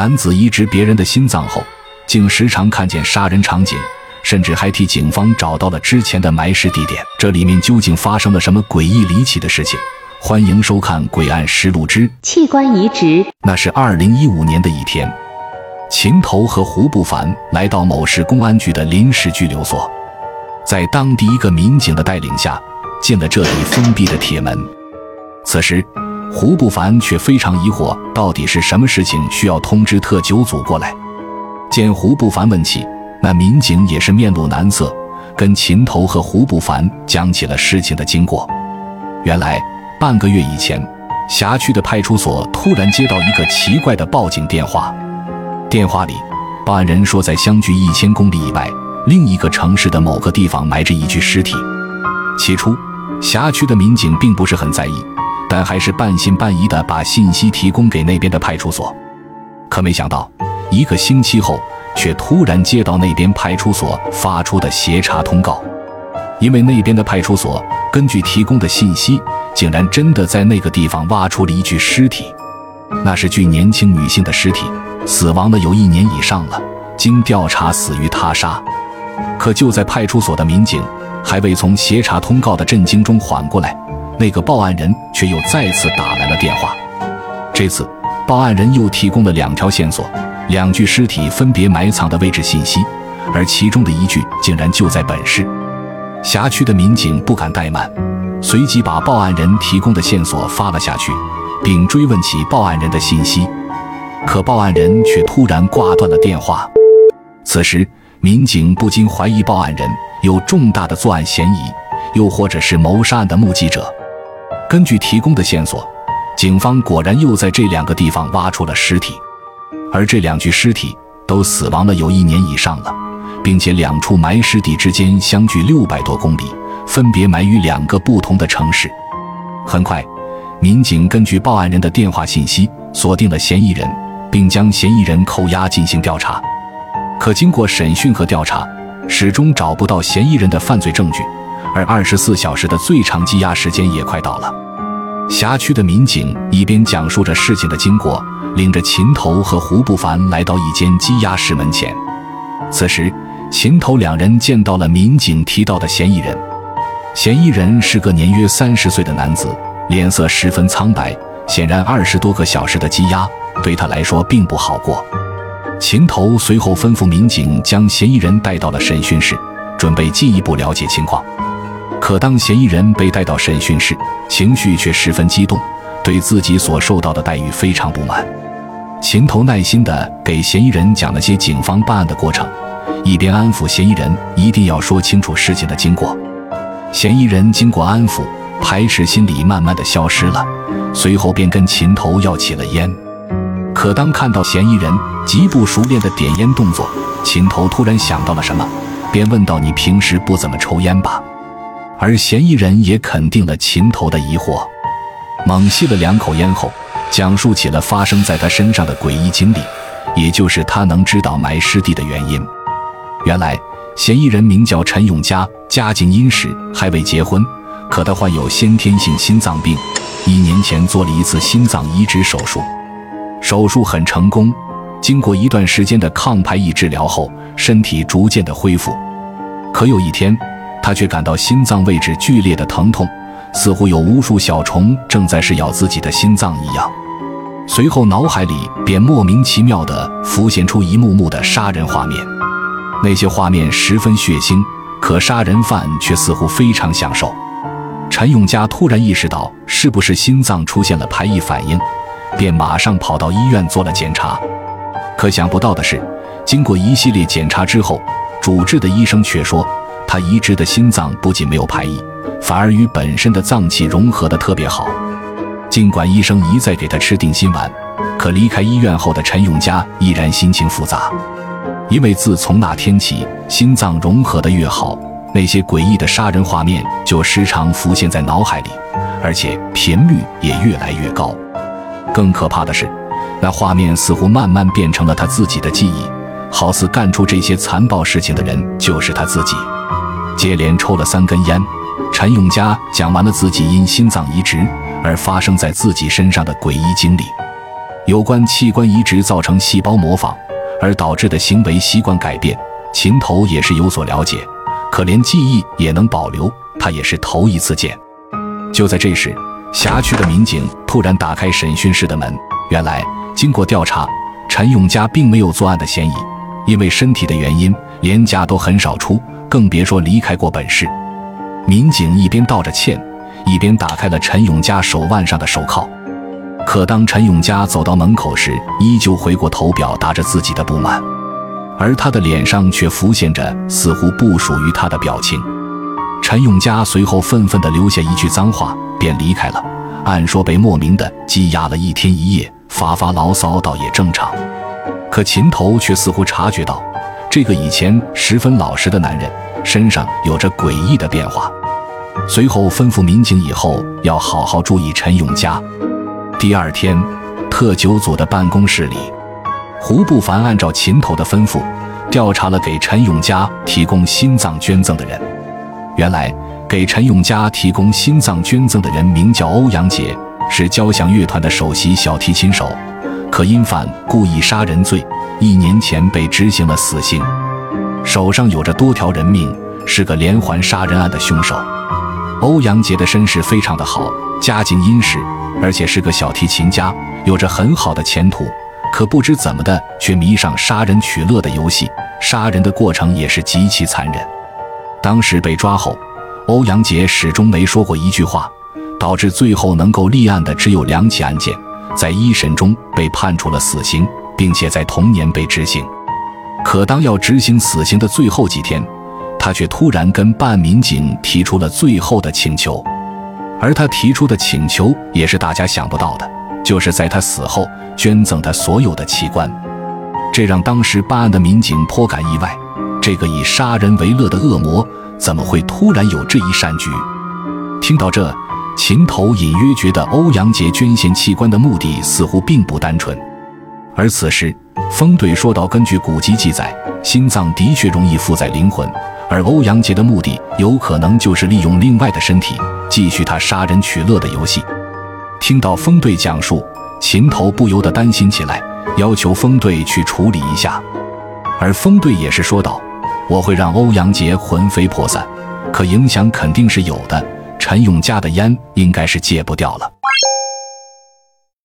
男子移植别人的心脏后，竟时常看见杀人场景，甚至还替警方找到了之前的埋尸地点。这里面究竟发生了什么诡异离奇的事情？欢迎收看《诡案实录之器官移植》。那是二零一五年的一天，秦头和胡不凡来到某市公安局的临时拘留所，在当地一个民警的带领下，进了这里封闭的铁门。此时，胡不凡却非常疑惑，到底是什么事情需要通知特九组过来？见胡不凡问起，那民警也是面露难色，跟秦头和胡不凡讲起了事情的经过。原来，半个月以前，辖区的派出所突然接到一个奇怪的报警电话，电话里，报案人说在相距一千公里以外，另一个城市的某个地方埋着一具尸体。起初，辖区的民警并不是很在意。但还是半信半疑地把信息提供给那边的派出所，可没想到，一个星期后，却突然接到那边派出所发出的协查通告，因为那边的派出所根据提供的信息，竟然真的在那个地方挖出了一具尸体，那是具年轻女性的尸体，死亡了有一年以上了，经调查死于他杀。可就在派出所的民警还未从协查通告的震惊中缓过来。那个报案人却又再次打来了电话，这次报案人又提供了两条线索，两具尸体分别埋藏的位置信息，而其中的一具竟然就在本市。辖区的民警不敢怠慢，随即把报案人提供的线索发了下去，并追问起报案人的信息。可报案人却突然挂断了电话。此时，民警不禁怀疑报案人有重大的作案嫌疑，又或者是谋杀案的目击者。根据提供的线索，警方果然又在这两个地方挖出了尸体，而这两具尸体都死亡了有一年以上了，并且两处埋尸地之间相距六百多公里，分别埋于两个不同的城市。很快，民警根据报案人的电话信息锁定了嫌疑人，并将嫌疑人扣押进行调查。可经过审讯和调查，始终找不到嫌疑人的犯罪证据。而二十四小时的最长羁押时间也快到了，辖区的民警一边讲述着事情的经过，领着秦头和胡不凡来到一间羁押室门前。此时，秦头两人见到了民警提到的嫌疑人。嫌疑人是个年约三十岁的男子，脸色十分苍白，显然二十多个小时的羁押对他来说并不好过。秦头随后吩咐民警将嫌疑人带到了审讯室，准备进一步了解情况。可当嫌疑人被带到审讯室，情绪却十分激动，对自己所受到的待遇非常不满。秦头耐心地给嫌疑人讲了些警方办案的过程，一边安抚嫌疑人一定要说清楚事情的经过。嫌疑人经过安抚，排斥心理慢慢的消失了，随后便跟秦头要起了烟。可当看到嫌疑人极不熟练的点烟动作，秦头突然想到了什么，便问道：“你平时不怎么抽烟吧？”而嫌疑人也肯定了秦头的疑惑，猛吸了两口烟后，讲述起了发生在他身上的诡异经历，也就是他能知道埋尸地的原因。原来，嫌疑人名叫陈永佳，家境殷实，还未结婚，可他患有先天性心脏病，一年前做了一次心脏移植手术，手术很成功，经过一段时间的抗排异治疗后，身体逐渐的恢复。可有一天，他却感到心脏位置剧烈的疼痛，似乎有无数小虫正在噬咬自己的心脏一样。随后脑海里便莫名其妙地浮现出一幕幕的杀人画面，那些画面十分血腥，可杀人犯却似乎非常享受。陈永佳突然意识到是不是心脏出现了排异反应，便马上跑到医院做了检查。可想不到的是，经过一系列检查之后，主治的医生却说。他移植的心脏不仅没有排异，反而与本身的脏器融合的特别好。尽管医生一再给他吃定心丸，可离开医院后的陈永佳依然心情复杂，因为自从那天起，心脏融合的越好，那些诡异的杀人画面就时常浮现在脑海里，而且频率也越来越高。更可怕的是，那画面似乎慢慢变成了他自己的记忆，好似干出这些残暴事情的人就是他自己。接连抽了三根烟，陈永佳讲完了自己因心脏移植而发生在自己身上的诡异经历。有关器官移植造成细胞模仿而导致的行为习惯改变，秦头也是有所了解，可连记忆也能保留，他也是头一次见。就在这时，辖区的民警突然打开审讯室的门。原来，经过调查，陈永嘉并没有作案的嫌疑，因为身体的原因，连家都很少出，更别说离开过本市。民警一边道着歉，一边打开了陈永佳手腕上的手铐。可当陈永佳走到门口时，依旧回过头表达着自己的不满，而他的脸上却浮现着似乎不属于他的表情。陈永佳随后愤愤地留下一句脏话，便离开了。按说被莫名的羁押了一天一夜，发发牢骚倒也正常。可秦头却似乎察觉到，这个以前十分老实的男人身上有着诡异的变化。随后吩咐民警以后要好好注意陈永佳。第二天，特九组的办公室里，胡不凡按照秦头的吩咐，调查了给陈永佳提供心脏捐赠的人。原来，给陈永佳提供心脏捐赠的人名叫欧阳杰，是交响乐团的首席小提琴手，可因犯故意杀人罪，一年前被执行了死刑，手上有着多条人命，是个连环杀人案的凶手。欧阳杰的身世非常的好，家境殷实，而且是个小提琴家，有着很好的前途。可不知怎么的，却迷上杀人取乐的游戏，杀人的过程也是极其残忍。当时被抓后，欧阳杰始终没说过一句话，导致最后能够立案的只有两起案件，在一审中被判处了死刑，并且在同年被执行。可当要执行死刑的最后几天，他却突然跟办案民警提出了最后的请求，而他提出的请求也是大家想不到的，就是在他死后捐赠他所有的器官，这让当时办案的民警颇感意外。这个以杀人为乐的恶魔，怎么会突然有这一善举？听到这，秦头隐约觉得欧阳杰捐献器官的目的似乎并不单纯。而此时，风队说道：“根据古籍记载，心脏的确容易附在灵魂，而欧阳杰的目的有可能就是利用另外的身体继续他杀人取乐的游戏。”听到风队讲述，秦头不由得担心起来，要求风队去处理一下。而风队也是说道。我会让欧阳杰魂飞魄散，可影响肯定是有的。陈永家的烟应该是戒不掉了。